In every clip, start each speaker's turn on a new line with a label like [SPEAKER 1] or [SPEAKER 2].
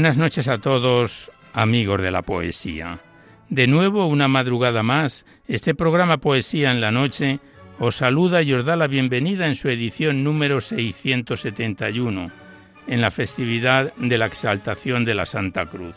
[SPEAKER 1] Buenas noches a todos, amigos de la poesía. De nuevo, una madrugada más, este programa Poesía en la Noche os saluda y os da la bienvenida en su edición número 671, en la festividad de la exaltación de la Santa Cruz.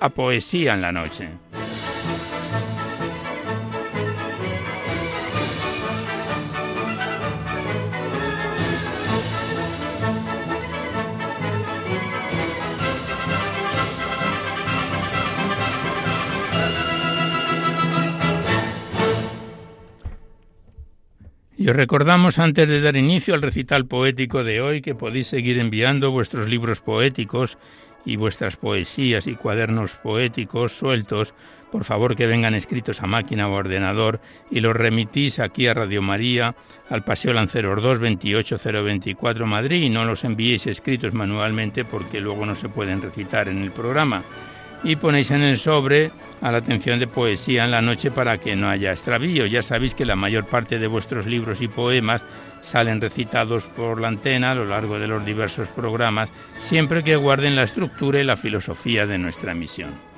[SPEAKER 1] a Poesía en la Noche. Y os recordamos antes de dar inicio al recital poético de hoy que podéis seguir enviando vuestros libros poéticos y vuestras poesías y cuadernos poéticos sueltos, por favor que vengan escritos a máquina o ordenador y los remitís aquí a Radio María, al Paseo Lanceros 2, 28024 Madrid y no los enviéis escritos manualmente porque luego no se pueden recitar en el programa. Y ponéis en el sobre a la atención de poesía en la noche para que no haya extravío. Ya sabéis que la mayor parte de vuestros libros y poemas salen recitados por la antena a lo largo de los diversos programas, siempre que guarden la estructura y la filosofía de nuestra misión.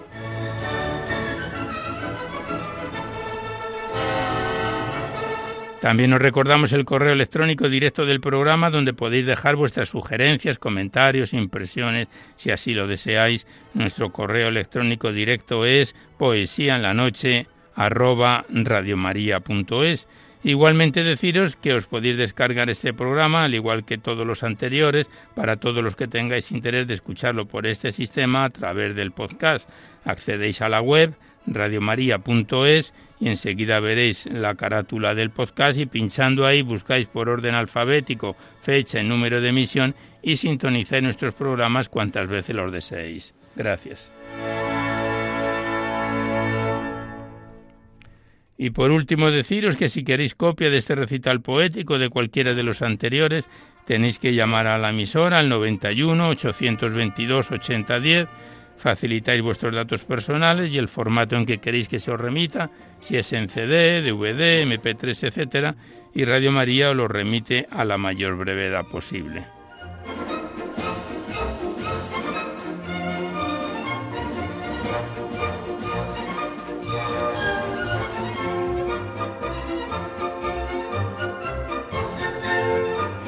[SPEAKER 1] También os recordamos el correo electrónico directo del programa donde podéis dejar vuestras sugerencias, comentarios, impresiones, si así lo deseáis. Nuestro correo electrónico directo es poesía en la noche Igualmente deciros que os podéis descargar este programa, al igual que todos los anteriores, para todos los que tengáis interés de escucharlo por este sistema a través del podcast. Accedéis a la web radiomaria.es y enseguida veréis la carátula del podcast y pinchando ahí buscáis por orden alfabético fecha y número de emisión y sintonizáis nuestros programas cuantas veces los deseéis. Gracias. Y por último deciros que si queréis copia de este recital poético de cualquiera de los anteriores, tenéis que llamar a la emisora al 91 822 8010, facilitáis vuestros datos personales y el formato en que queréis que se os remita, si es en CD, DVD, MP3, etc., y Radio María os lo remite a la mayor brevedad posible.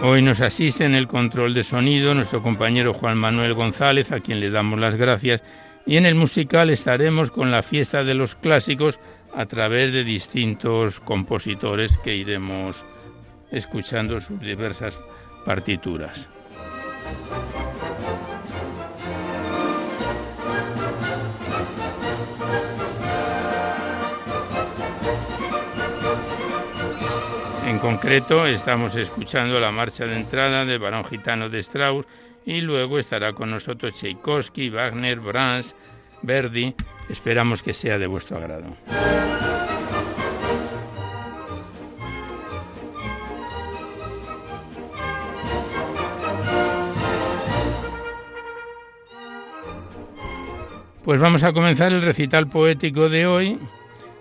[SPEAKER 1] Hoy nos asiste en el control de sonido nuestro compañero Juan Manuel González, a quien le damos las gracias, y en el musical estaremos con la fiesta de los clásicos a través de distintos compositores que iremos escuchando sus diversas partituras. Concreto, estamos escuchando la marcha de entrada del Barón Gitano de Strauss y luego estará con nosotros Tchaikovsky, Wagner, Brahms, Verdi. Esperamos que sea de vuestro agrado. Pues vamos a comenzar el recital poético de hoy.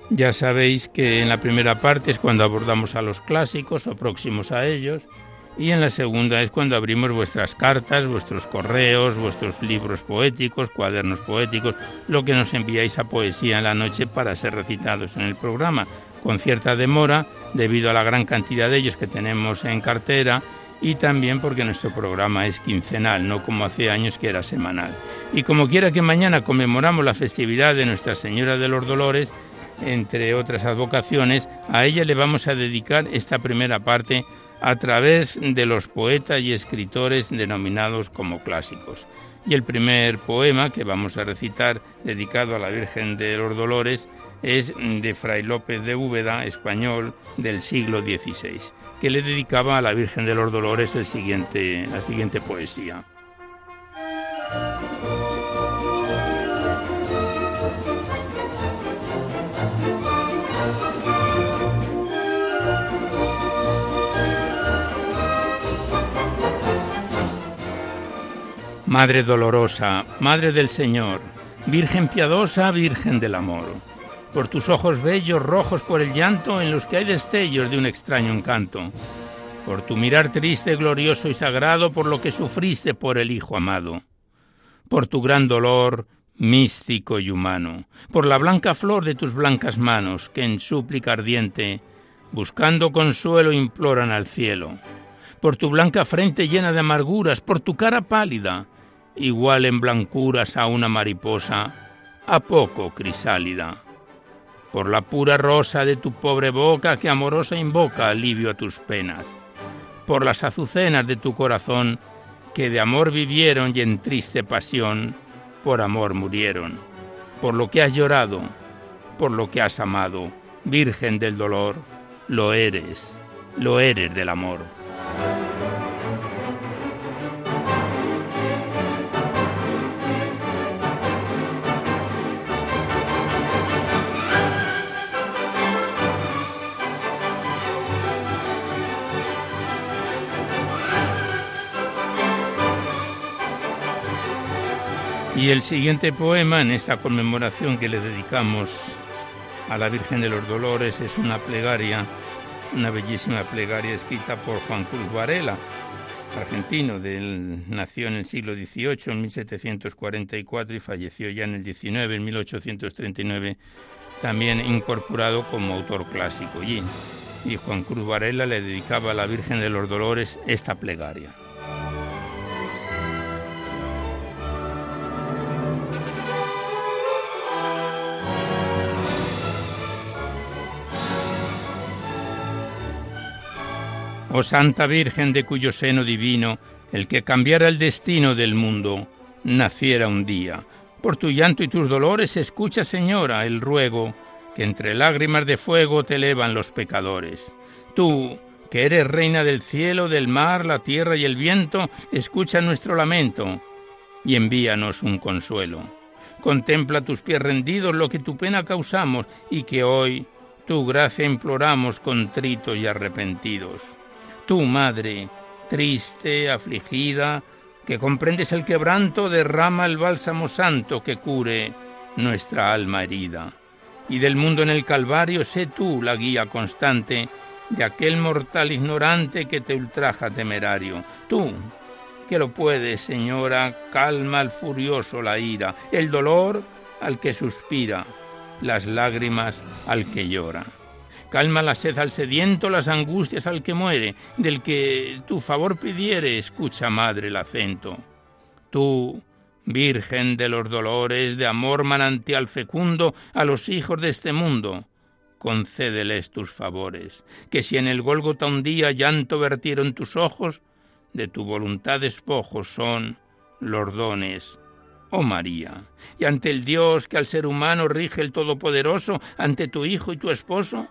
[SPEAKER 1] Ya sabéis que en la primera parte es cuando abordamos a los clásicos o próximos a ellos y en la segunda es cuando abrimos vuestras cartas, vuestros correos, vuestros libros poéticos, cuadernos poéticos, lo que nos enviáis a Poesía en la Noche para ser recitados en el programa, con cierta demora debido a la gran cantidad de ellos que tenemos en cartera y también porque nuestro programa es quincenal, no como hace años que era semanal. Y como quiera que mañana conmemoramos la festividad de Nuestra Señora de los Dolores, entre otras advocaciones, a ella le vamos a dedicar esta primera parte a través de los poetas y escritores denominados como clásicos. Y el primer poema que vamos a recitar, dedicado a la Virgen de los Dolores, es de Fray López de Úbeda, español del siglo XVI, que le dedicaba a la Virgen de los Dolores el siguiente, la siguiente poesía. Madre dolorosa, Madre del Señor, Virgen piadosa, Virgen del amor, por tus ojos bellos, rojos por el llanto, en los que hay destellos de un extraño encanto, por tu mirar triste, glorioso y sagrado, por lo que sufriste por el Hijo amado, por tu gran dolor, místico y humano, por la blanca flor de tus blancas manos, que en súplica ardiente, buscando consuelo, imploran al cielo, por tu blanca frente llena de amarguras, por tu cara pálida, igual en blancuras a una mariposa, a poco crisálida. Por la pura rosa de tu pobre boca que amorosa invoca alivio a tus penas. Por las azucenas de tu corazón que de amor vivieron y en triste pasión por amor murieron. Por lo que has llorado, por lo que has amado, Virgen del dolor, lo eres, lo eres del amor. Y el siguiente poema en esta conmemoración que le dedicamos a la Virgen de los Dolores es una plegaria, una bellísima plegaria escrita por Juan Cruz Varela, argentino, del, nació en el siglo XVIII, en 1744, y falleció ya en el XIX, en 1839, también incorporado como autor clásico. Y, y Juan Cruz Varela le dedicaba a la Virgen de los Dolores esta plegaria. Oh Santa Virgen de cuyo seno divino, el que cambiara el destino del mundo, naciera un día. Por tu llanto y tus dolores escucha, Señora, el ruego que entre lágrimas de fuego te elevan los pecadores. Tú, que eres reina del cielo, del mar, la tierra y el viento, escucha nuestro lamento y envíanos un consuelo. Contempla tus pies rendidos lo que tu pena causamos y que hoy tu gracia imploramos contritos y arrepentidos. Tú, Madre, triste, afligida, que comprendes el quebranto, derrama el bálsamo santo que cure nuestra alma herida. Y del mundo en el Calvario sé tú la guía constante de aquel mortal ignorante que te ultraja temerario. Tú, que lo puedes, Señora, calma al furioso la ira, el dolor al que suspira, las lágrimas al que llora. Calma la sed al sediento, las angustias al que muere, del que tu favor pidiere, escucha, madre, el acento. Tú, Virgen de los dolores, de amor manantial fecundo a los hijos de este mundo, concédeles tus favores, que si en el Gólgota un día llanto vertieron tus ojos, de tu voluntad despojos son los dones, oh María, y ante el Dios que al ser humano rige el Todopoderoso, ante tu Hijo y tu Esposo,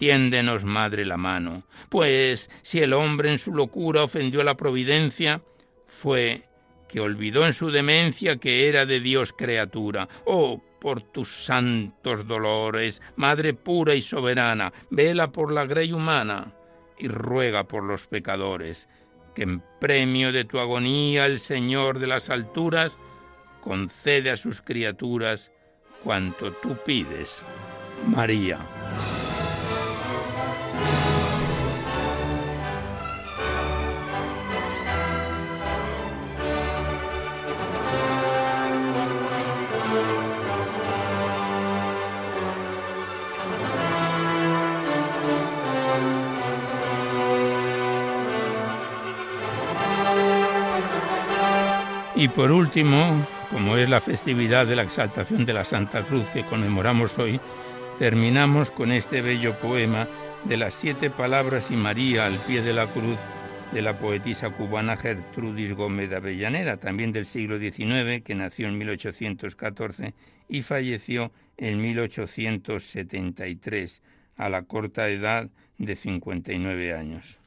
[SPEAKER 1] tiéndenos, Madre, la mano. Pues si el hombre en su locura ofendió a la providencia, fue que olvidó en su demencia que era de Dios criatura. Oh, por tus santos dolores, Madre pura y soberana, vela por la grey humana y ruega por los pecadores, que en premio de tu agonía el Señor de las alturas concede a sus criaturas cuanto tú pides. María. Y por último, como es la festividad de la exaltación de la Santa Cruz que conmemoramos hoy, terminamos con este bello poema de las siete palabras y María al pie de la cruz de la poetisa cubana Gertrudis Gómez de Avellaneda, también del siglo XIX, que nació en 1814 y falleció en 1873, a la corta edad de 59 años.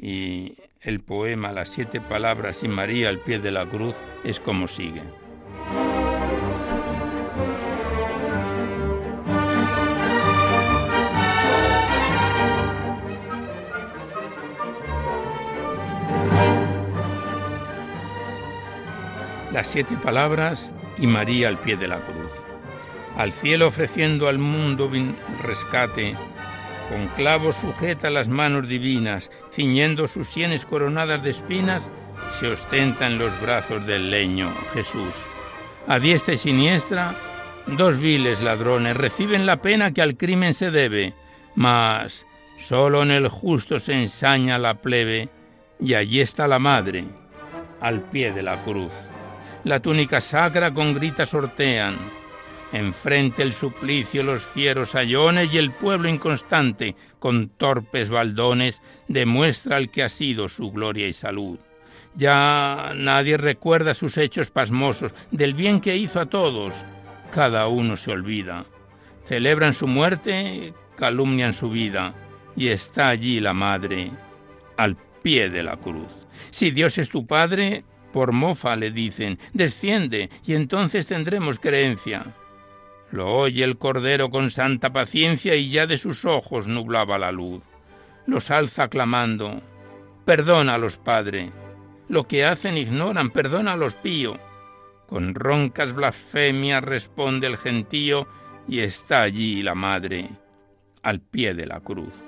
[SPEAKER 1] Y el poema Las siete palabras y María al pie de la cruz es como sigue. Las siete palabras y María al pie de la cruz. Al cielo ofreciendo al mundo rescate, con clavos sujeta las manos divinas, ciñendo sus sienes coronadas de espinas, se ostenta en los brazos del leño Jesús. A diestra y siniestra, dos viles ladrones reciben la pena que al crimen se debe, mas solo en el justo se ensaña la plebe, y allí está la madre, al pie de la cruz. La túnica sacra con gritas sortean, Enfrente el suplicio, los fieros ayones y el pueblo inconstante, con torpes baldones, demuestra el que ha sido su gloria y salud. Ya nadie recuerda sus hechos pasmosos, del bien que hizo a todos. Cada uno se olvida. Celebran su muerte, calumnian su vida, y está allí la madre, al pie de la cruz. Si Dios es tu Padre, por mofa le dicen, desciende, y entonces tendremos creencia. Lo oye el Cordero con santa paciencia y ya de sus ojos nublaba la luz. Los alza clamando, Perdónalos, Padre. Lo que hacen ignoran, perdónalos, pío. Con roncas blasfemias responde el gentío y está allí la madre, al pie de la cruz.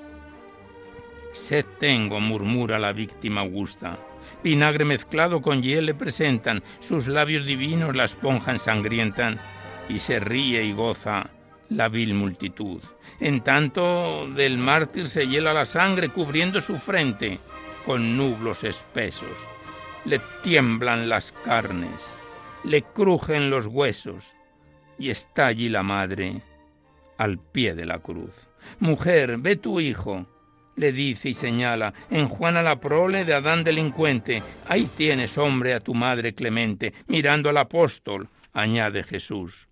[SPEAKER 1] Sed tengo, murmura la víctima augusta. Vinagre mezclado con hiel le presentan, sus labios divinos la esponja ensangrientan y se ríe y goza la vil multitud. En tanto del mártir se hiela la sangre cubriendo su frente con nublos espesos. Le tiemblan las carnes, le crujen los huesos y está allí la madre al pie de la cruz. Mujer, ve tu hijo, le dice y señala, en Juana la prole de Adán delincuente, ahí tienes, hombre, a tu madre clemente, mirando al apóstol, añade Jesús.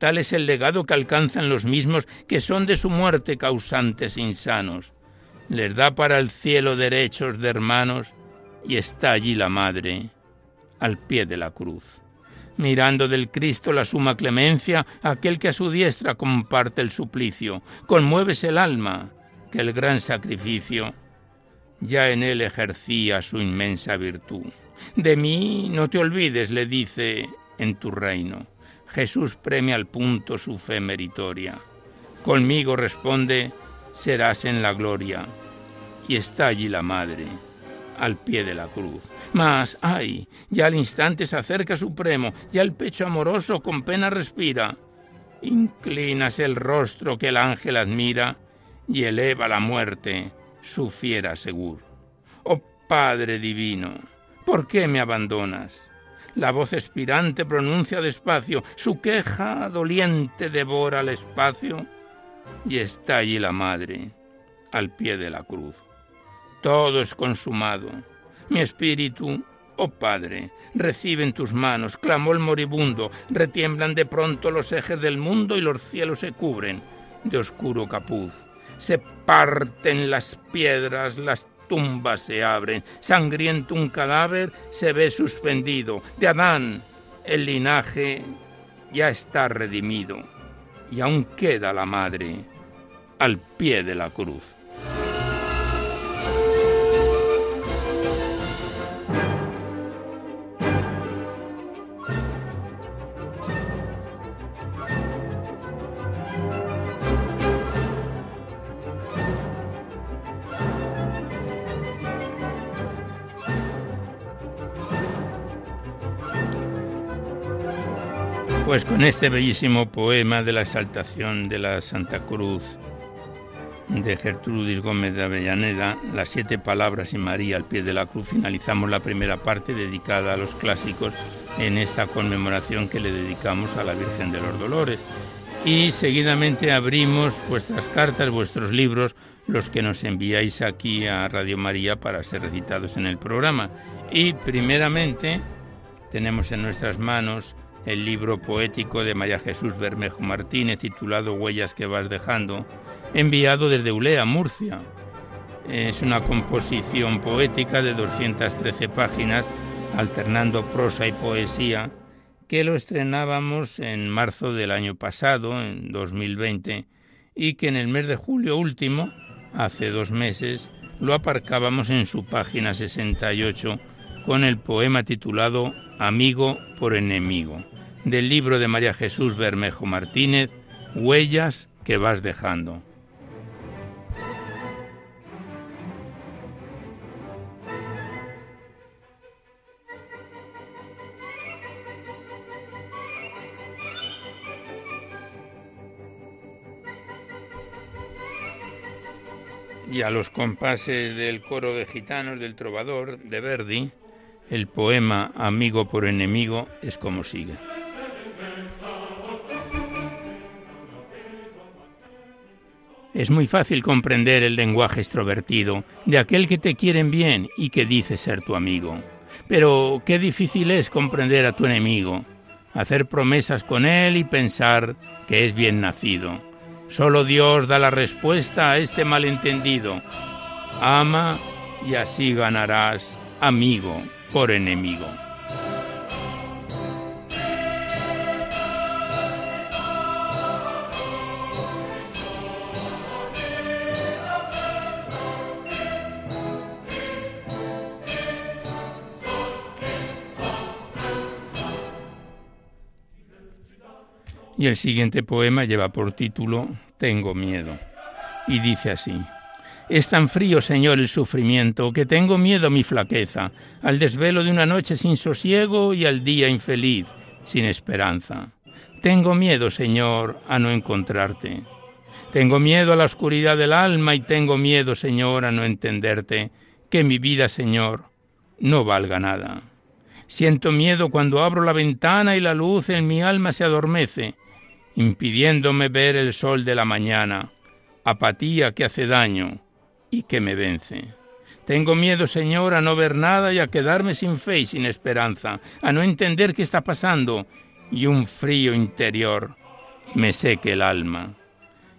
[SPEAKER 1] Tal es el legado que alcanzan los mismos que son de su muerte causantes insanos. Les da para el cielo derechos de hermanos y está allí la madre, al pie de la cruz. Mirando del Cristo la suma clemencia, aquel que a su diestra comparte el suplicio, conmueves el alma, que el gran sacrificio ya en él ejercía su inmensa virtud. De mí no te olvides, le dice, en tu reino. Jesús premia al punto su fe meritoria. Conmigo responde, serás en la gloria. Y está allí la madre, al pie de la cruz. Mas, ay, ya al instante se acerca supremo, ya el pecho amoroso con pena respira. Inclinas el rostro que el ángel admira y eleva la muerte, su fiera seguro. Oh Padre divino, ¿por qué me abandonas? La voz expirante pronuncia despacio, su queja doliente devora el espacio y está allí la madre, al pie de la cruz. Todo es consumado. Mi espíritu, oh Padre, recibe en tus manos, clamó el moribundo, retiemblan de pronto los ejes del mundo y los cielos se cubren de oscuro capuz. se parten las piedras, las tumbas se abren, sangriento un cadáver se ve suspendido. De Adán el linaje ya está redimido y aún queda la madre al pie de la cruz. Pues con este bellísimo poema de la exaltación de la Santa Cruz de Gertrudis Gómez de Avellaneda, Las siete palabras y María al pie de la cruz, finalizamos la primera parte dedicada a los clásicos en esta conmemoración que le dedicamos a la Virgen de los Dolores. Y seguidamente abrimos vuestras cartas, vuestros libros, los que nos enviáis aquí a Radio María para ser recitados en el programa. Y primeramente tenemos en nuestras manos el libro poético de María Jesús Bermejo Martínez titulado Huellas que vas dejando, enviado desde Ulea, Murcia. Es una composición poética de 213 páginas, alternando prosa y poesía, que lo estrenábamos en marzo del año pasado, en 2020, y que en el mes de julio último, hace dos meses, lo aparcábamos en su página 68 con el poema titulado Amigo por enemigo, del libro de María Jesús Bermejo Martínez, Huellas que vas dejando. y a los compases del coro de gitanos del trovador de Verdi, el poema Amigo por enemigo es como sigue. Es muy fácil comprender el lenguaje extrovertido de aquel que te quieren bien y que dice ser tu amigo. Pero qué difícil es comprender a tu enemigo, hacer promesas con él y pensar que es bien nacido. Solo Dios da la respuesta a este malentendido. Ama y así ganarás amigo por enemigo. Y el siguiente poema lleva por título Tengo miedo. Y dice así. Es tan frío, Señor, el sufrimiento, que tengo miedo a mi flaqueza, al desvelo de una noche sin sosiego y al día infeliz, sin esperanza. Tengo miedo, Señor, a no encontrarte. Tengo miedo a la oscuridad del alma y tengo miedo, Señor, a no entenderte, que mi vida, Señor, no valga nada. Siento miedo cuando abro la ventana y la luz en mi alma se adormece, impidiéndome ver el sol de la mañana, apatía que hace daño, y que me vence. Tengo miedo, Señor, a no ver nada y a quedarme sin fe y sin esperanza, a no entender qué está pasando y un frío interior me seque el alma.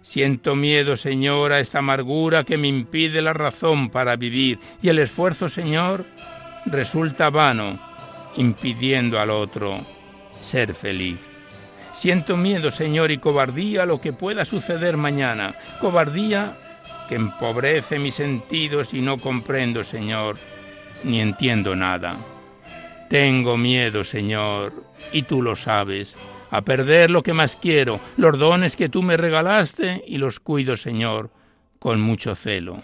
[SPEAKER 1] Siento miedo, Señor, a esta amargura que me impide la razón para vivir y el esfuerzo, Señor, resulta vano, impidiendo al otro ser feliz. Siento miedo, Señor, y cobardía a lo que pueda suceder mañana, cobardía que empobrece mis sentidos y no comprendo, Señor, ni entiendo nada. Tengo miedo, Señor, y tú lo sabes, a perder lo que más quiero, los dones que tú me regalaste, y los cuido, Señor, con mucho celo.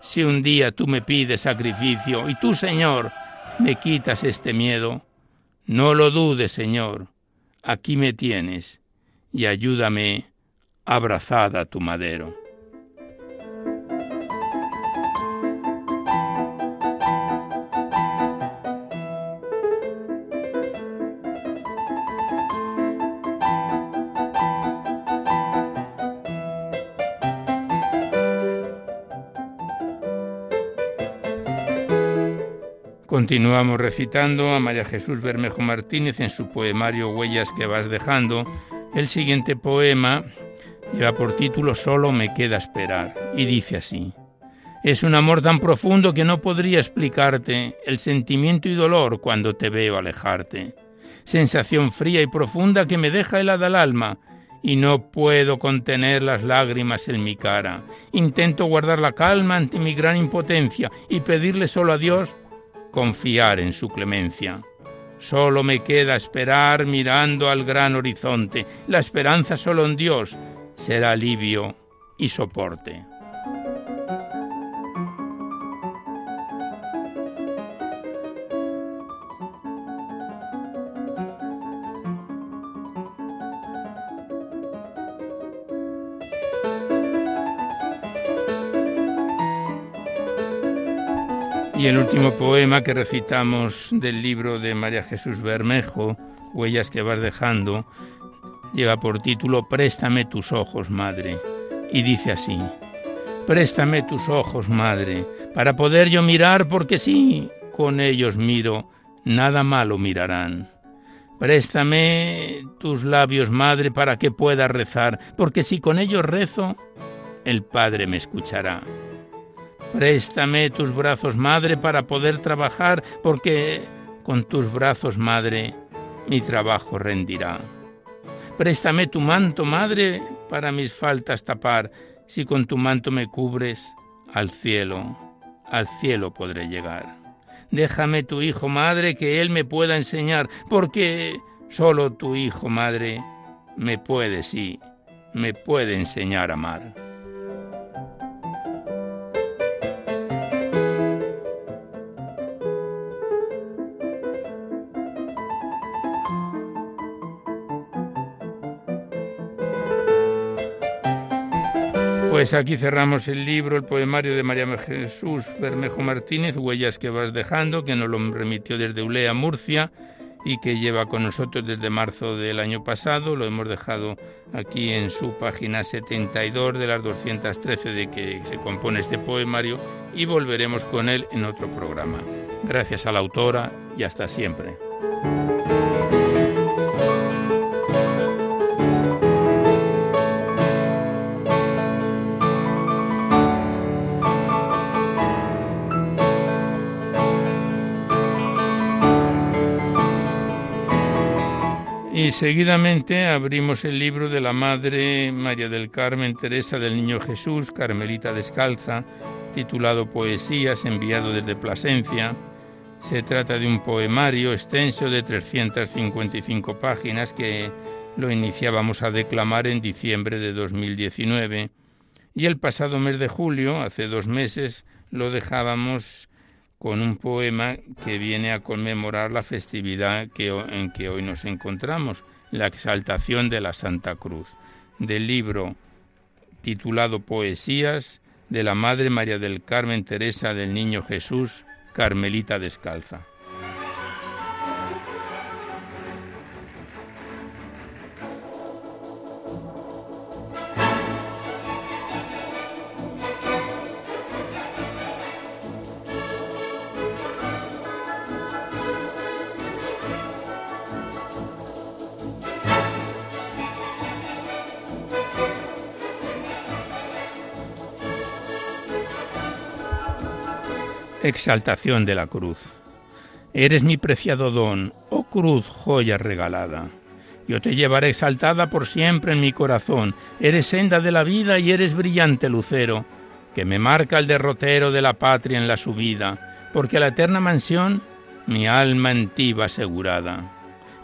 [SPEAKER 1] Si un día tú me pides sacrificio y tú, Señor, me quitas este miedo, no lo dudes, Señor, aquí me tienes, y ayúdame abrazada a tu madero. Continuamos recitando a María Jesús Bermejo Martínez en su poemario Huellas que vas dejando. El siguiente poema Lleva por título Solo me queda esperar y dice así. Es un amor tan profundo que no podría explicarte el sentimiento y dolor cuando te veo alejarte. Sensación fría y profunda que me deja helada el alma y no puedo contener las lágrimas en mi cara. Intento guardar la calma ante mi gran impotencia y pedirle solo a Dios confiar en su clemencia. Solo me queda esperar mirando al gran horizonte. La esperanza solo en Dios será alivio y soporte. Y el último poema que recitamos del libro de María Jesús Bermejo, Huellas que vas dejando, lleva por título Préstame tus ojos, madre. Y dice así, Préstame tus ojos, madre, para poder yo mirar, porque si con ellos miro, nada malo mirarán. Préstame tus labios, madre, para que pueda rezar, porque si con ellos rezo, el Padre me escuchará. Préstame tus brazos, madre, para poder trabajar, porque con tus brazos, madre, mi trabajo rendirá. Préstame tu manto, madre, para mis faltas tapar, si con tu manto me cubres, al cielo, al cielo podré llegar. Déjame tu hijo, madre, que él me pueda enseñar, porque solo tu hijo, madre, me puede, sí, me puede enseñar a amar. Pues aquí cerramos el libro, el poemario de María Jesús Bermejo Martínez, Huellas que vas dejando, que nos lo remitió desde Ulea, Murcia, y que lleva con nosotros desde marzo del año pasado. Lo hemos dejado aquí en su página 72 de las 213 de que se compone este poemario y volveremos con él en otro programa. Gracias a la autora y hasta siempre. Y seguidamente abrimos el libro de la Madre María del Carmen Teresa del Niño Jesús, Carmelita Descalza, titulado Poesías, enviado desde Plasencia. Se trata de un poemario extenso de 355 páginas que lo iniciábamos a declamar en diciembre de 2019 y el pasado mes de julio, hace dos meses, lo dejábamos con un poema que viene a conmemorar la festividad que, en que hoy nos encontramos, la exaltación de la Santa Cruz, del libro titulado Poesías de la Madre María del Carmen Teresa del Niño Jesús, Carmelita Descalza. Exaltación de la cruz. Eres mi preciado don, oh cruz, joya regalada. Yo te llevaré exaltada por siempre en mi corazón. Eres senda de la vida y eres brillante lucero, que me marca el derrotero de la patria en la subida, porque la eterna mansión mi alma en ti va asegurada.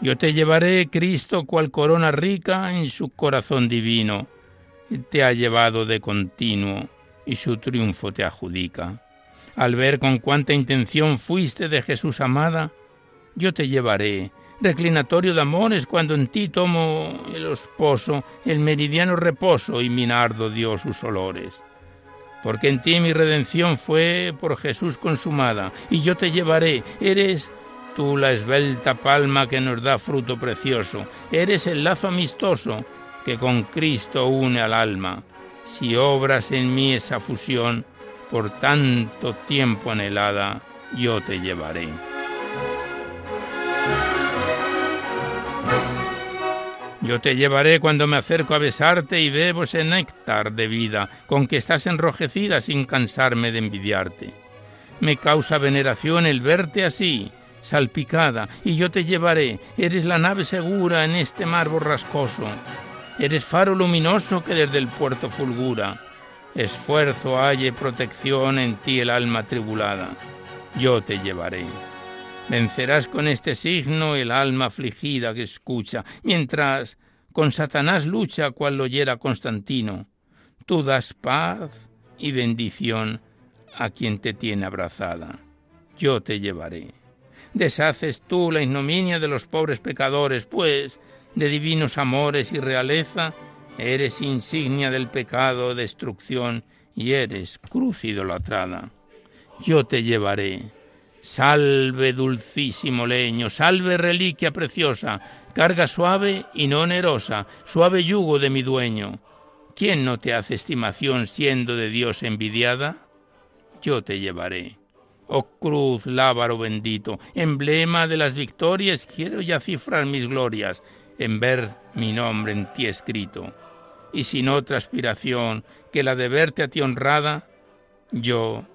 [SPEAKER 1] Yo te llevaré, Cristo, cual corona rica en su corazón divino, y te ha llevado de continuo, y su triunfo te adjudica al ver con cuánta intención fuiste de Jesús amada, yo te llevaré, reclinatorio de amores, cuando en ti tomo el esposo, el meridiano reposo y mi nardo dio sus olores. Porque en ti mi redención fue por Jesús consumada, y yo te llevaré, eres tú la esbelta palma que nos da fruto precioso, eres el lazo amistoso que con Cristo une al alma. Si obras en mí esa fusión, por tanto tiempo anhelada, yo te llevaré. Yo te llevaré cuando me acerco a besarte y bebo ese néctar de vida con que estás enrojecida sin cansarme de envidiarte. Me causa veneración el verte así, salpicada, y yo te llevaré. Eres la nave segura en este mar borrascoso. Eres faro luminoso que desde el puerto fulgura. Esfuerzo halle protección en ti el alma tribulada. Yo te llevaré. Vencerás con este signo el alma afligida que escucha, mientras con Satanás lucha cual lo oyera Constantino. Tú das paz y bendición a quien te tiene abrazada. Yo te llevaré. Deshaces tú la ignominia de los pobres pecadores, pues de divinos amores y realeza eres insignia del pecado, destrucción, y eres cruz idolatrada. Yo te llevaré Salve dulcísimo leño, salve reliquia preciosa, carga suave y no onerosa, suave yugo de mi dueño. ¿Quién no te hace estimación siendo de Dios envidiada? Yo te llevaré. Oh cruz, lábaro bendito, emblema de las victorias, quiero ya cifrar mis glorias en ver mi nombre en ti escrito. Y sin otra aspiración que la de verte a ti honrada, yo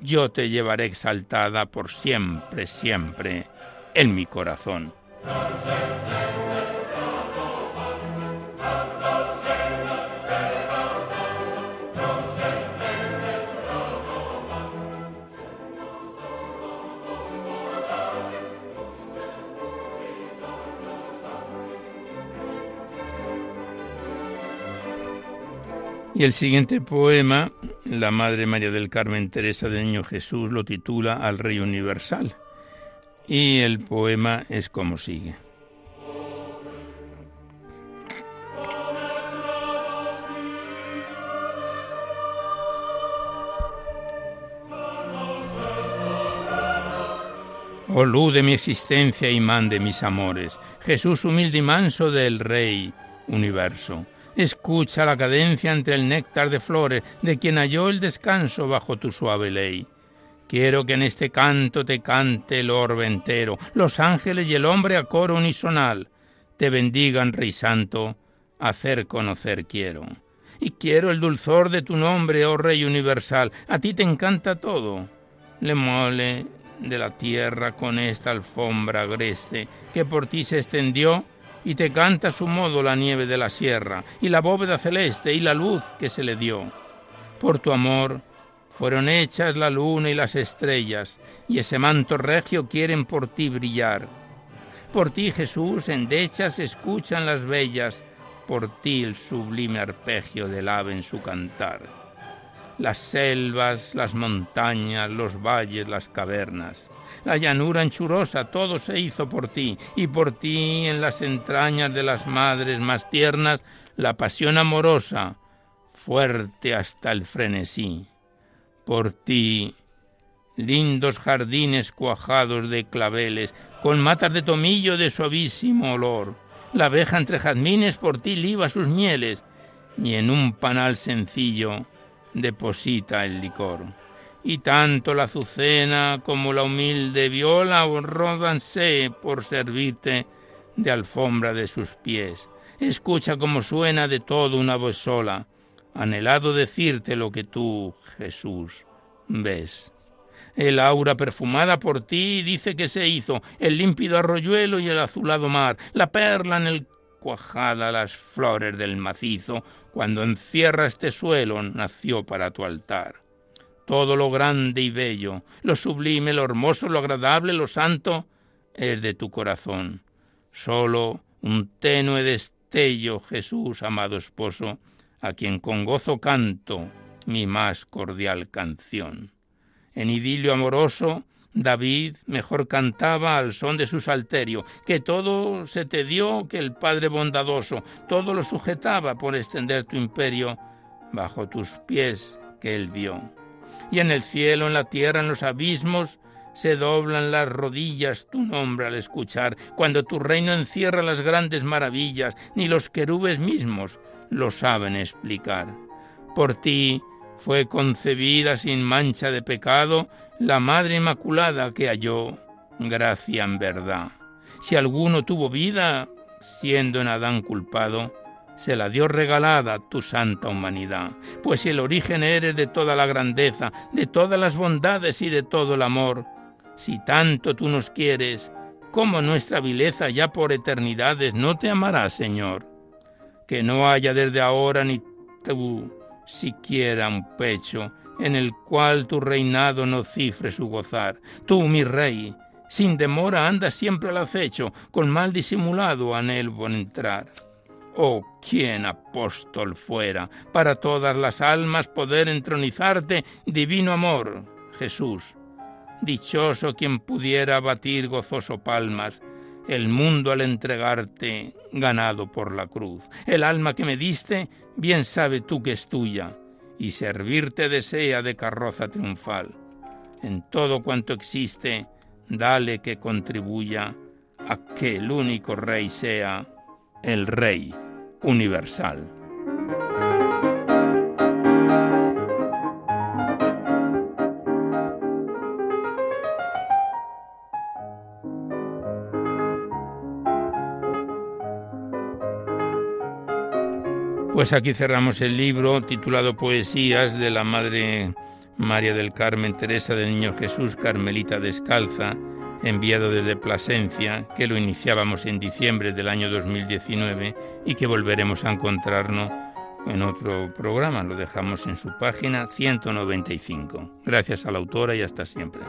[SPEAKER 1] yo te llevaré exaltada por siempre, siempre en mi corazón. Y el siguiente poema, la Madre María del Carmen Teresa de Niño Jesús lo titula Al Rey Universal. Y el poema es como sigue. Oh luz de mi existencia, imán de mis amores, Jesús humilde y manso del Rey universo Escucha la cadencia entre el néctar de flores de quien halló el descanso bajo tu suave ley. Quiero que en este canto te cante el orbe entero, los ángeles y el hombre a coro unisonal. Te bendigan, Rey Santo, hacer conocer quiero. Y quiero el dulzor de tu nombre, oh Rey universal, a ti te encanta todo. Le mole de la tierra con esta alfombra agreste que por ti se extendió y te canta a su modo la nieve de la sierra, y la bóveda celeste y la luz que se le dio. Por tu amor fueron hechas la luna y las estrellas, y ese manto regio quieren por ti brillar. Por ti, Jesús, en dechas escuchan las bellas, por ti el sublime arpegio del ave en su cantar. Las selvas, las montañas, los valles, las cavernas, la llanura anchurosa, todo se hizo por ti, y por ti en las entrañas de las madres más tiernas, la pasión amorosa, fuerte hasta el frenesí. Por ti, lindos jardines cuajados de claveles, con matas de tomillo de suavísimo olor. La abeja entre jazmines por ti liba sus mieles, y en un panal sencillo deposita el licor. Y tanto la azucena como la humilde viola ródanse por servirte de alfombra de sus pies. Escucha cómo suena de todo una voz sola, anhelado decirte lo que tú, Jesús, ves. El aura perfumada por ti dice que se hizo. El límpido arroyuelo y el azulado mar, la perla en el cuajada, las flores del macizo, cuando encierra este suelo nació para tu altar todo lo grande y bello, lo sublime, lo hermoso, lo agradable, lo santo, es de tu corazón. Solo un tenue destello, Jesús, amado esposo, a quien con gozo canto mi más cordial canción. En idilio amoroso, David mejor cantaba al son de su salterio, que todo se te dio que el Padre bondadoso, todo lo sujetaba por extender tu imperio bajo tus pies que él vio y en el cielo, en la tierra, en los abismos, se doblan las rodillas tu nombre al escuchar, cuando tu reino encierra las grandes maravillas, ni los querubes mismos lo saben explicar. Por ti fue concebida sin mancha de pecado la Madre Inmaculada que halló gracia en verdad. Si alguno tuvo vida, siendo en Adán culpado, se la dio regalada tu santa humanidad, pues si el origen eres de toda la grandeza, de todas las bondades y de todo el amor, si tanto tú nos quieres, como nuestra vileza ya por eternidades no te amará, Señor. Que no haya desde ahora ni tú siquiera un pecho en el cual tu reinado no cifre su gozar. Tú, mi rey, sin demora andas siempre al acecho, con mal disimulado anhelo entrar. Oh, quién apóstol fuera, para todas las almas poder entronizarte, divino amor, Jesús. Dichoso quien pudiera batir gozoso palmas, el mundo al entregarte ganado por la cruz. El alma que me diste, bien sabe tú que es tuya, y servirte desea de carroza triunfal. En todo cuanto existe, dale que contribuya a que el único rey sea el rey universal. Pues aquí cerramos el libro titulado Poesías de la Madre María del Carmen Teresa del Niño Jesús Carmelita Descalza, enviado desde Plasencia, que lo iniciábamos en diciembre del año 2019 y que volveremos a encontrarnos en otro programa. Lo dejamos en su página 195. Gracias a la autora y hasta siempre.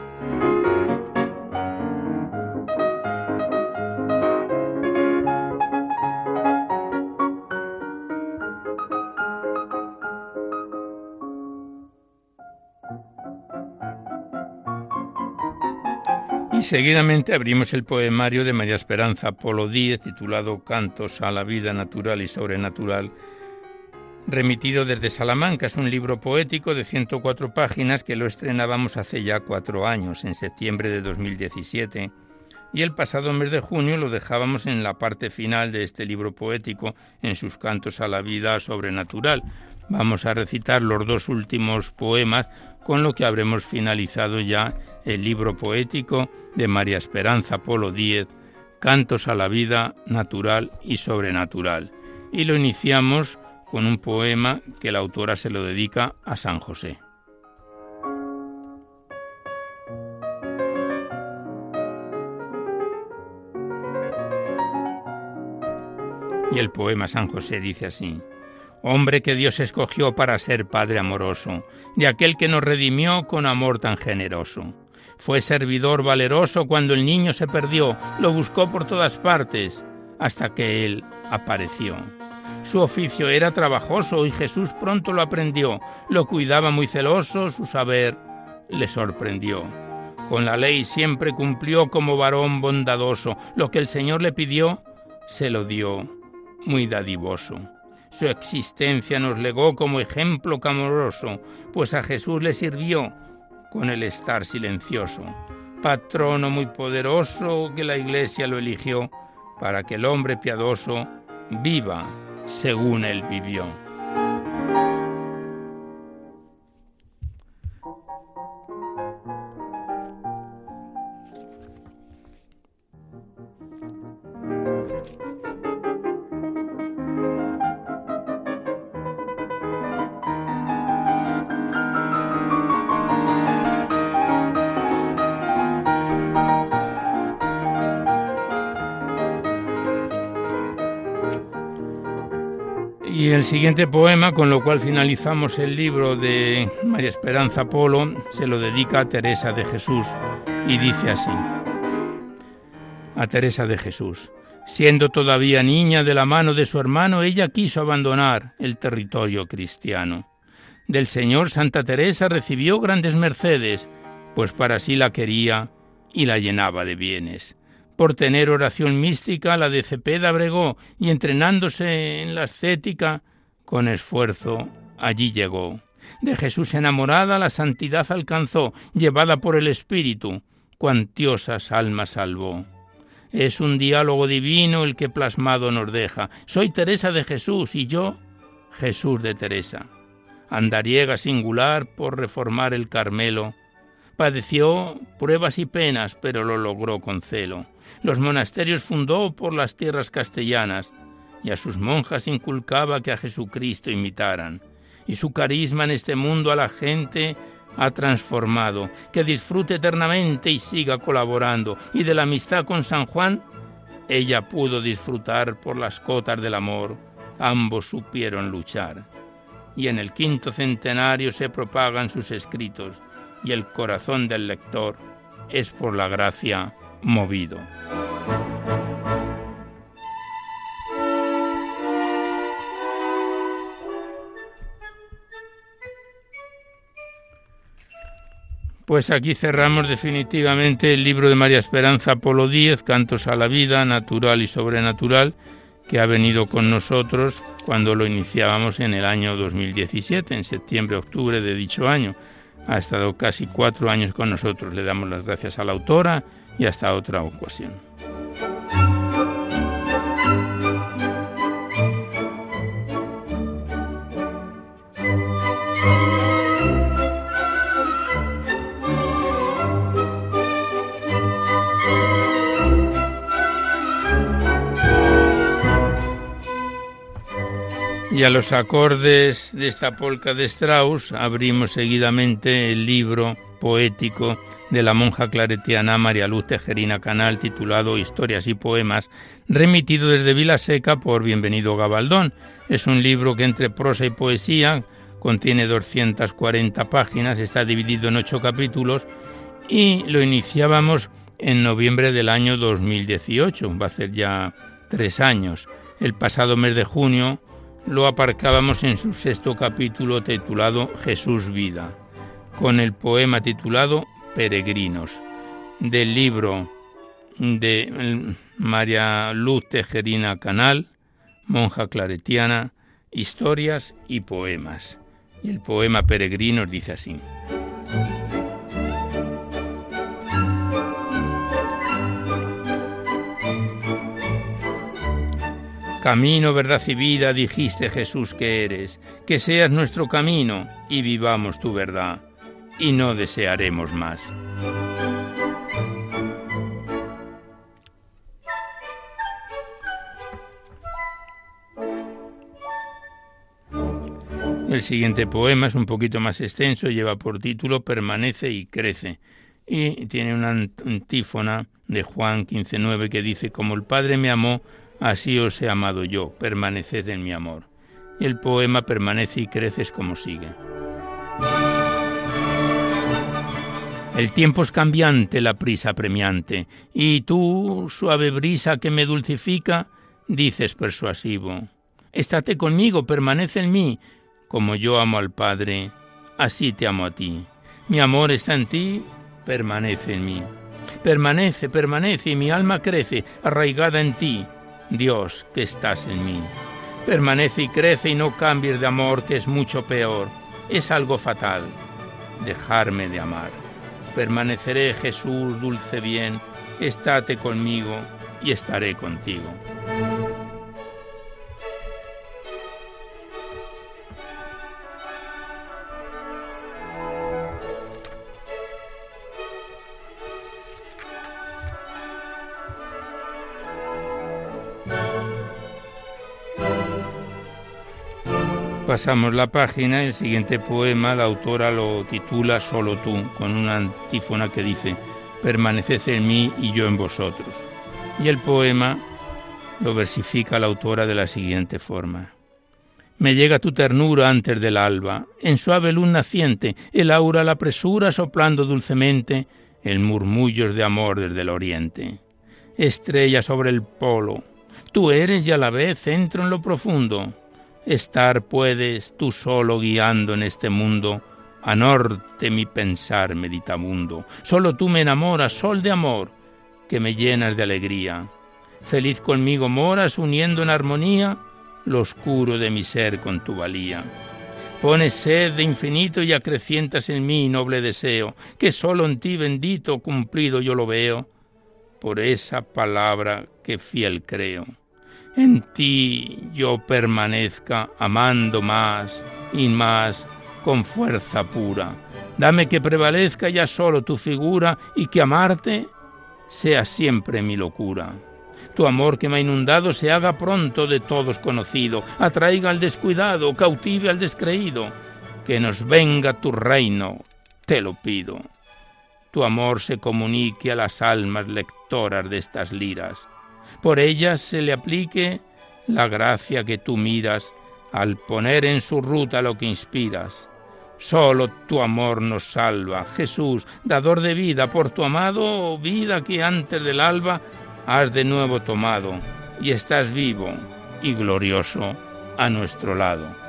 [SPEAKER 1] Seguidamente abrimos el poemario de María Esperanza Polo Díez titulado Cantos a la vida natural y sobrenatural, remitido desde Salamanca. Es un libro poético de 104 páginas que lo estrenábamos hace ya cuatro años, en septiembre de 2017. Y el pasado mes de junio lo dejábamos en la parte final de este libro poético, en sus cantos a la vida sobrenatural. Vamos a recitar los dos últimos poemas, con lo que habremos finalizado ya el libro poético de María Esperanza Polo Díez, Cantos a la vida natural y sobrenatural. Y lo iniciamos con un poema que la autora se lo dedica a San José. Y el poema San José dice así, Hombre que Dios escogió para ser Padre amoroso, de aquel que nos redimió con amor tan generoso. Fue servidor valeroso cuando el niño se perdió, lo buscó por todas partes, hasta que él apareció. Su oficio era trabajoso y Jesús pronto lo aprendió, lo cuidaba muy celoso, su saber le sorprendió. Con la ley siempre cumplió como varón bondadoso, lo que el Señor le pidió, se lo dio, muy dadivoso. Su existencia nos legó como ejemplo camoroso, pues a Jesús le sirvió con el estar silencioso. Patrono muy poderoso que la Iglesia lo eligió para que el hombre piadoso viva según él vivió. El siguiente poema, con lo cual finalizamos el libro de María Esperanza Polo, se lo dedica a Teresa de Jesús y dice así. A Teresa de Jesús. Siendo todavía niña de la mano de su hermano, ella quiso abandonar el territorio cristiano. Del Señor Santa Teresa recibió grandes mercedes, pues para sí la quería y la llenaba de bienes por tener oración mística, la de Cepeda bregó y entrenándose en la ascética, con esfuerzo allí llegó. De Jesús enamorada la santidad alcanzó, llevada por el Espíritu, cuantiosas almas salvó. Es un diálogo divino el que plasmado nos deja. Soy Teresa de Jesús y yo Jesús de Teresa. Andariega singular por reformar el Carmelo. Padeció pruebas y penas, pero lo logró con celo Los monasterios fundó por las tierras castellanas y a sus monjas inculcaba que a Jesucristo imitaran. Y su carisma en este mundo a la gente ha transformado, que disfrute eternamente y siga colaborando. Y de la amistad con San Juan, ella pudo disfrutar por las cotas del amor. Ambos supieron luchar. Y en el quinto centenario se propagan sus escritos, y el corazón del lector es por la gracia movido. Pues aquí cerramos definitivamente el libro de María Esperanza Polo Díez, Cantos a la Vida, Natural y Sobrenatural, que ha venido con nosotros cuando lo iniciábamos en el año 2017, en septiembre-octubre de dicho año. Ha estado casi cuatro años con nosotros. Le damos las gracias a la autora y hasta otra ocasión. Y a los acordes de esta polca de Strauss abrimos seguidamente el libro poético de la monja claretiana María Luz Tejerina Canal titulado Historias y Poemas, remitido desde Vilaseca por Bienvenido Gabaldón. Es un libro que entre prosa y poesía contiene 240 páginas, está dividido en ocho capítulos y lo iniciábamos en noviembre del año 2018, va a ser ya tres años. El pasado mes de junio lo aparcábamos en su sexto capítulo titulado Jesús Vida, con el poema titulado Peregrinos, del libro de María Luz Tejerina Canal, monja claretiana, historias y poemas. Y el poema Peregrinos dice así. Camino, verdad y vida, dijiste Jesús que eres, que seas nuestro camino y vivamos tu verdad, y no desearemos más. El siguiente poema es un poquito más extenso, lleva por título Permanece y crece, y tiene una antífona de Juan 15.9 que dice, como el Padre me amó, Así os he amado yo, permaneced en mi amor. El poema permanece y creces como sigue. El tiempo es cambiante, la prisa premiante, y tú, suave brisa que me dulcifica, dices persuasivo, estate conmigo, permanece en mí, como yo amo al Padre, así te amo a ti. Mi amor está en ti, permanece en mí. Permanece, permanece, y mi alma crece, arraigada en ti. Dios que estás en mí. Permanece y crece y no cambies de amor, que es mucho peor. Es algo fatal. Dejarme de amar. Permaneceré, Jesús, dulce bien, estate conmigo y estaré contigo. Pasamos la página, el siguiente poema la autora lo titula Solo tú, con una antífona que dice, Permaneced en mí y yo en vosotros. Y el poema lo versifica la autora de la siguiente forma. Me llega tu ternura antes del alba, en suave luz naciente, el aura la apresura soplando dulcemente, el murmullos de amor desde el oriente. Estrella sobre el polo, tú eres y a la vez centro en lo profundo, Estar puedes tú solo guiando en este mundo, a norte mi pensar meditabundo. Solo tú me enamoras, sol de amor, que me llenas de alegría. Feliz conmigo moras, uniendo en armonía lo oscuro de mi ser con tu valía. Pones sed de infinito y acrecientas en mí noble deseo, que solo en ti bendito cumplido yo lo veo, por esa palabra que fiel creo en ti yo permanezca amando más y más con fuerza pura. Dame que prevalezca ya solo tu figura y que amarte sea siempre mi locura. Tu amor que me ha inundado se haga pronto de todos conocido, atraiga al descuidado, cautive al descreído, que nos venga tu reino, te lo pido. Tu amor se comunique a las almas lectoras de estas liras, por ellas se le aplique la gracia que tú miras al poner en su ruta lo que inspiras. Solo tu amor nos salva, Jesús, dador de vida, por tu amado, vida que antes del alba has de nuevo tomado, y estás vivo y glorioso a nuestro lado.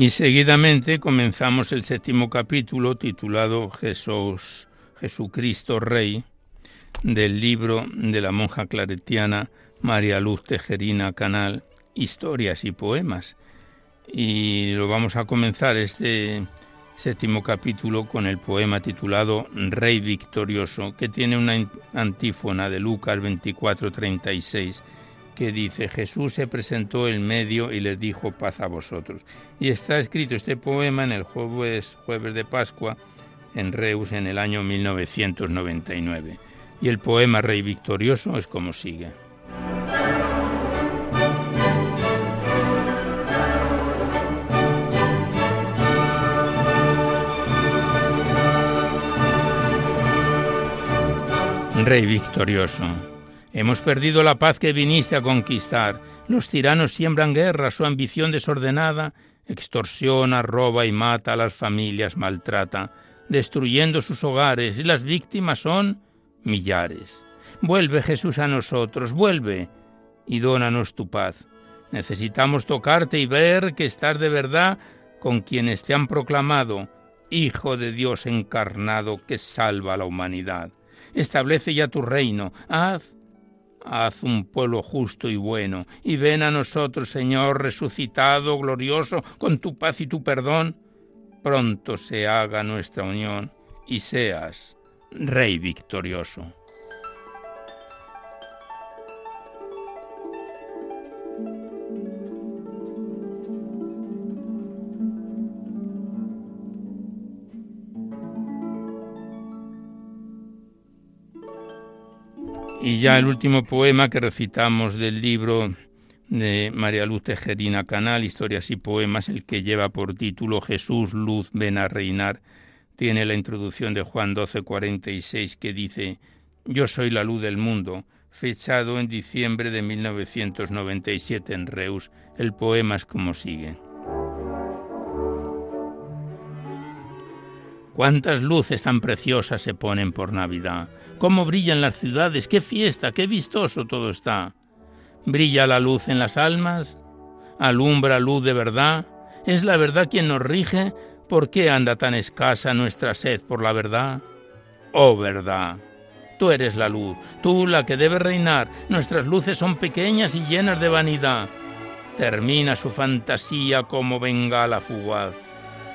[SPEAKER 1] Y seguidamente comenzamos el séptimo capítulo titulado Jesús, Jesucristo Rey del libro de la monja claretiana María Luz Tejerina Canal, Historias y Poemas. Y lo vamos a comenzar este séptimo capítulo con el poema titulado Rey Victorioso, que tiene una antífona de Lucas 24:36 que dice, Jesús se presentó en medio y les dijo paz a vosotros. Y está escrito este poema en el jueves, jueves de Pascua en Reus en el año 1999. Y el poema Rey Victorioso es como sigue. Rey victorioso, Hemos perdido la paz que viniste a conquistar. Los tiranos siembran guerra, su ambición desordenada extorsiona, roba y mata a las familias, maltrata, destruyendo sus hogares, y las víctimas son millares. Vuelve Jesús a nosotros, vuelve y dónanos tu paz. Necesitamos tocarte y ver que estás de verdad con quienes te han proclamado Hijo de Dios encarnado que salva a la humanidad. Establece ya tu reino, haz Haz un pueblo justo y bueno, y ven a nosotros, Señor, resucitado, glorioso, con tu paz y tu perdón. Pronto se haga nuestra unión y seas Rey victorioso. Y ya el último poema que recitamos del libro de María Luz Tejerina Canal, Historias y Poemas, el que lleva por título Jesús, luz, ven a reinar, tiene la introducción de Juan 12:46 que dice, Yo soy la luz del mundo, fechado en diciembre de 1997 en Reus. El poema es como sigue. Cuántas luces tan preciosas se ponen por Navidad. Cómo brillan las ciudades. Qué fiesta, qué vistoso todo está. Brilla la luz en las almas. Alumbra luz de verdad. Es la verdad quien nos rige. ¿Por qué anda tan escasa nuestra sed por la verdad? Oh verdad. Tú eres la luz, tú la que debe reinar. Nuestras luces son pequeñas y llenas de vanidad. Termina su fantasía como bengala fugaz.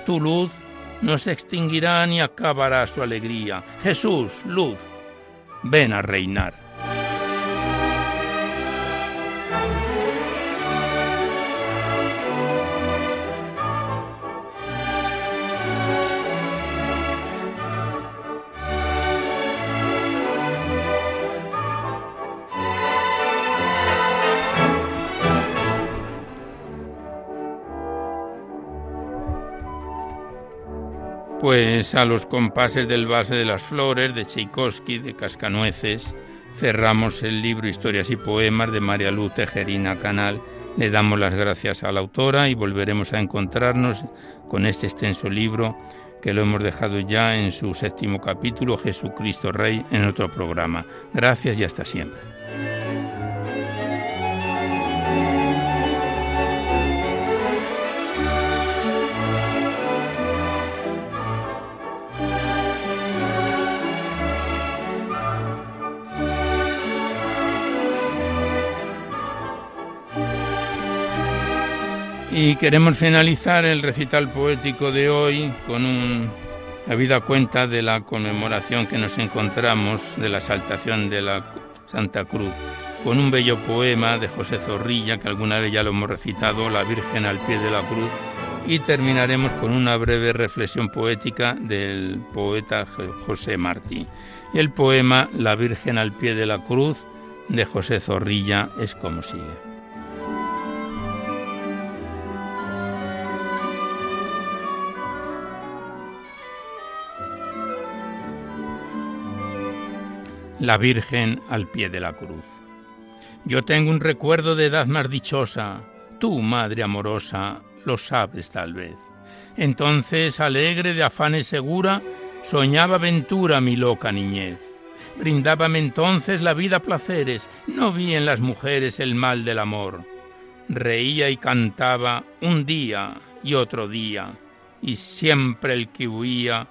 [SPEAKER 1] Tu luz no se extinguirá ni acabará su alegría. Jesús, luz, ven a reinar. Pues a los compases del base de las flores de Tchaikovsky, de Cascanueces, cerramos el libro Historias y Poemas de María Luz Tejerina Canal. Le damos las gracias a la autora y volveremos a encontrarnos con este extenso libro que lo hemos dejado ya en su séptimo capítulo, Jesucristo Rey, en otro programa. Gracias y hasta siempre. Y queremos finalizar el recital poético de hoy con un habida cuenta de la conmemoración que nos encontramos de la saltación de la Santa Cruz, con un bello poema de José Zorrilla, que alguna vez ya lo hemos recitado, La Virgen al pie de la cruz, y terminaremos con una breve reflexión poética del poeta José Martí. El poema La Virgen al pie de la cruz de José Zorrilla es como sigue. La Virgen al pie de la cruz. Yo tengo un recuerdo de edad más dichosa, tú, Madre amorosa, lo sabes tal vez. Entonces, alegre de afanes segura, soñaba ventura mi loca niñez. Brindábame entonces la vida placeres, no vi en las mujeres el mal del amor. Reía y cantaba un día y otro día, y siempre el que huía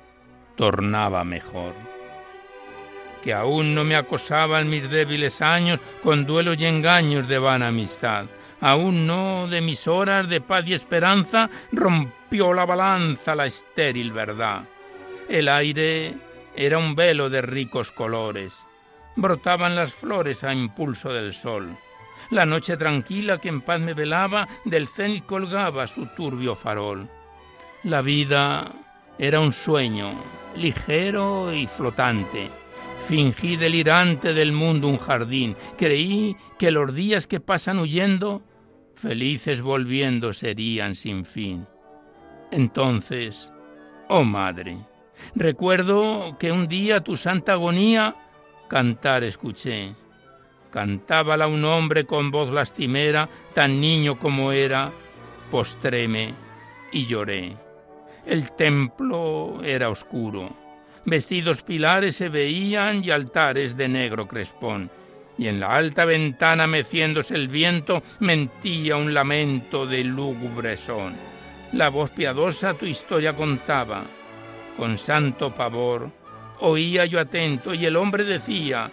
[SPEAKER 1] tornaba mejor. Que aún no me acosaban mis débiles años con duelos y engaños de vana amistad aún no de mis horas de paz y esperanza, rompió la balanza la estéril verdad. El aire era un velo de ricos colores, brotaban las flores a impulso del sol. La noche tranquila que en paz me velaba, del cenit colgaba su turbio farol. La vida era un sueño, ligero y flotante. Fingí delirante del mundo un jardín. Creí que los días que pasan huyendo felices volviendo serían sin fin. Entonces, oh madre, recuerdo que un día tu santa agonía cantar escuché. Cantábala un hombre con voz lastimera, tan niño como era, postréme y lloré. El templo era oscuro, vestidos pilares se veían y altares de negro crespón y en la alta ventana meciéndose el viento mentía un lamento de lúgubre son. La voz piadosa tu historia contaba, con santo pavor oía yo atento y el hombre decía,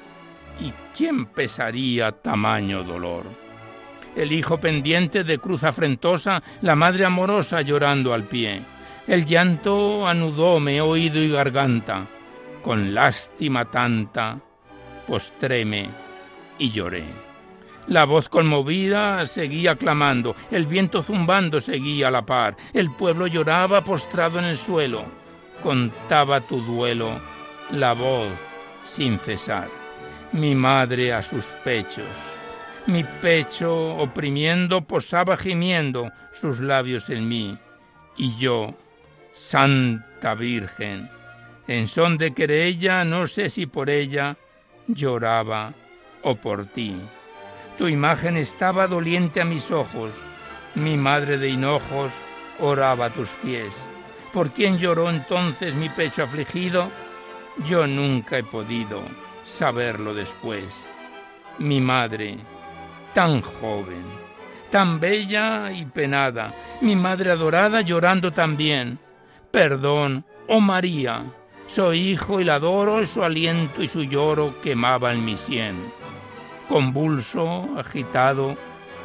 [SPEAKER 1] ¿y quién pesaría tamaño dolor? El hijo pendiente de cruz afrentosa, la madre amorosa llorando al pie. El llanto anudóme oído y garganta, con lástima tanta, postréme y lloré. La voz conmovida seguía clamando, el viento zumbando seguía a la par, el pueblo lloraba postrado en el suelo, contaba tu duelo, la voz sin cesar. Mi madre a sus pechos, mi pecho oprimiendo posaba gimiendo sus labios en mí, y yo, Santa Virgen, en son de querella, no sé si por ella, lloraba o por ti. Tu imagen estaba doliente a mis ojos, mi madre de hinojos oraba a tus pies. ¿Por quién lloró entonces mi pecho afligido? Yo nunca he podido saberlo después. Mi madre, tan joven, tan bella y penada, mi madre adorada llorando también. Perdón, oh María, soy hijo y la adoro, su aliento y su lloro quemaban mi sien convulso, agitado,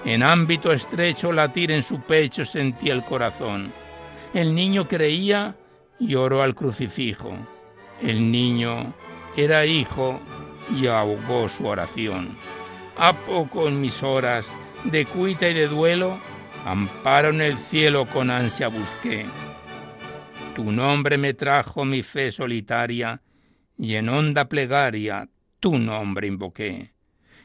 [SPEAKER 1] en ámbito estrecho latir en su pecho sentía el corazón. El niño creía, lloró al crucifijo. El niño era hijo y ahogó su oración. A poco en mis horas de cuita y de duelo, amparo en el cielo con ansia busqué. Tu nombre me trajo mi fe solitaria, y en honda plegaria tu nombre invoqué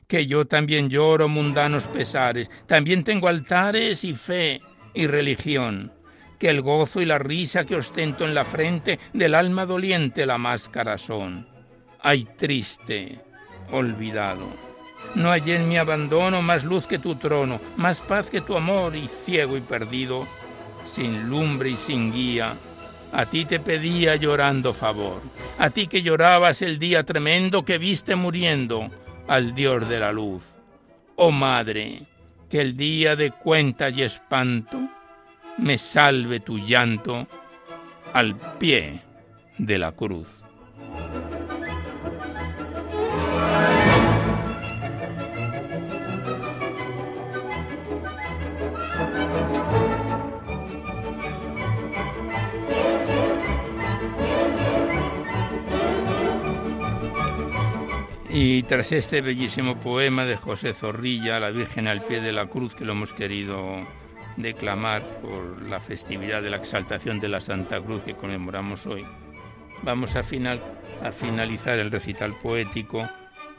[SPEAKER 1] que yo también lloro mundanos pesares, también tengo altares y fe y religión, que el gozo y la risa que ostento en la frente del alma doliente la máscara son. Ay triste, olvidado. No hay en mi abandono más luz que tu trono, más paz que tu amor, y ciego y perdido, sin lumbre y sin guía, a ti te pedía llorando favor, a ti que llorabas el día tremendo que viste muriendo, al Dios de la luz. Oh Madre, que el día de cuenta y espanto me salve tu llanto al pie de la cruz. Y tras este bellísimo poema de José Zorrilla, La Virgen al pie de la cruz, que lo hemos querido declamar por la festividad de la exaltación de la Santa Cruz que conmemoramos hoy, vamos a, final, a finalizar el recital poético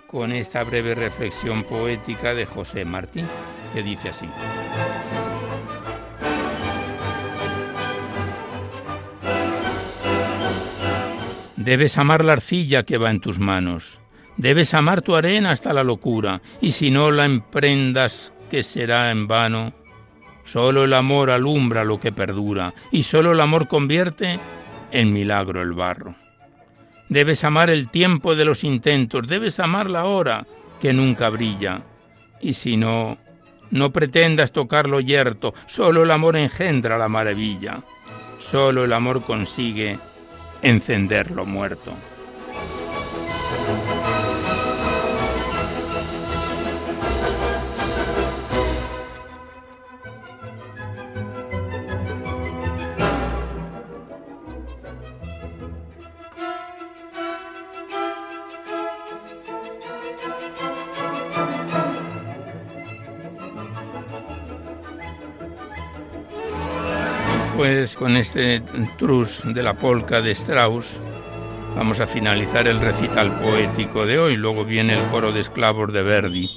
[SPEAKER 1] con esta breve reflexión poética de José Martín, que dice así. Debes amar la arcilla que va en tus manos Debes amar tu arena hasta la locura, y si no la emprendas, que será en vano. Solo el amor alumbra lo que perdura, y solo el amor convierte en milagro el barro. Debes amar el tiempo de los intentos, debes amar la hora que nunca brilla, y si no, no pretendas tocar lo yerto, solo el amor engendra la maravilla, solo el amor consigue encender lo muerto. Con este trus de la polca de Strauss vamos a finalizar el recital poético de hoy. Luego viene el coro de esclavos de Verdi.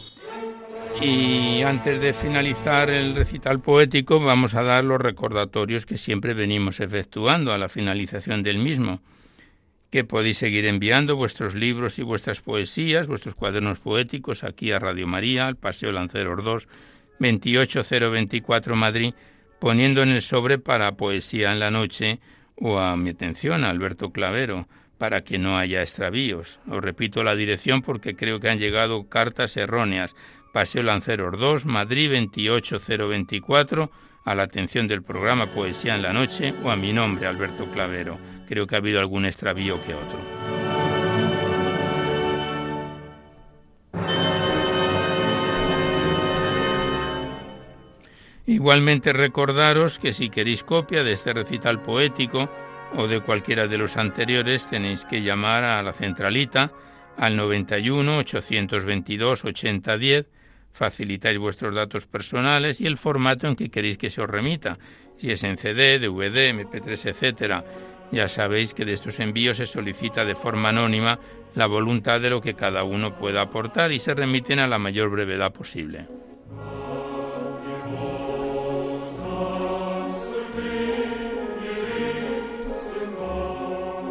[SPEAKER 1] Y antes de finalizar el recital poético vamos a dar los recordatorios que siempre venimos efectuando a la finalización del mismo que podéis seguir enviando vuestros libros y vuestras poesías, vuestros cuadernos poéticos aquí a Radio María, al Paseo Lanceros 2, 28024 Madrid, poniendo en el sobre para Poesía en la Noche o a mi atención, Alberto Clavero, para que no haya extravíos. Os repito la dirección porque creo que han llegado cartas erróneas. Paseo Lanceros 2, Madrid 28024, a la atención del programa Poesía en la Noche o a mi nombre, Alberto Clavero. Creo que ha habido algún extravío que otro. Igualmente recordaros que si queréis copia de este recital poético o de cualquiera de los anteriores tenéis que llamar a la centralita al 91 822 8010 facilitáis vuestros datos personales y el formato en que queréis que se os remita, si es en CD, DVD, MP3, etcétera. Ya sabéis que de estos envíos se solicita de forma anónima la voluntad de lo que cada uno pueda aportar y se remiten a la mayor brevedad posible.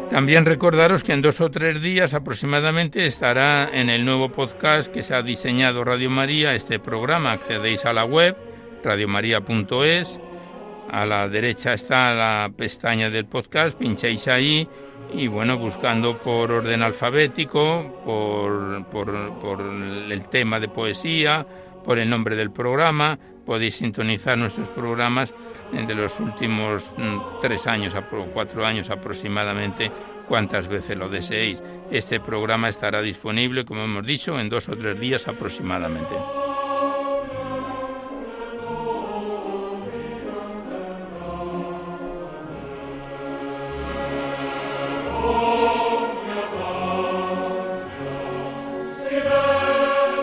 [SPEAKER 1] También recordaros que en dos o tres días aproximadamente estará en el nuevo podcast que se ha diseñado Radio María este programa. Accedéis a la web radiomaria.es. A la derecha está la pestaña del podcast, pincháis ahí y bueno, buscando por orden alfabético, por, por el tema de poesía, por el nombre del programa, podéis sintonizar nuestros programas de los últimos mm, tres años, cuatro años aproximadamente, cuantas veces lo deseéis. Este programa estará disponible, como hemos dicho, en dos o tres días aproximadamente.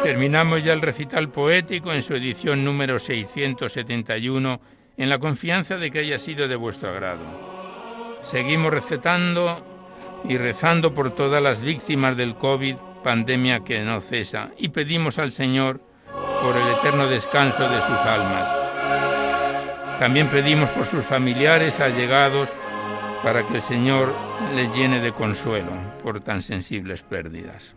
[SPEAKER 1] Terminamos ya el recital poético en su edición número 671 en la confianza de que haya sido de vuestro agrado. Seguimos recetando y rezando por todas las víctimas del COVID, pandemia que no cesa, y pedimos al Señor por el eterno descanso de sus almas. También pedimos por sus familiares allegados para que el Señor les llene de consuelo por tan sensibles pérdidas.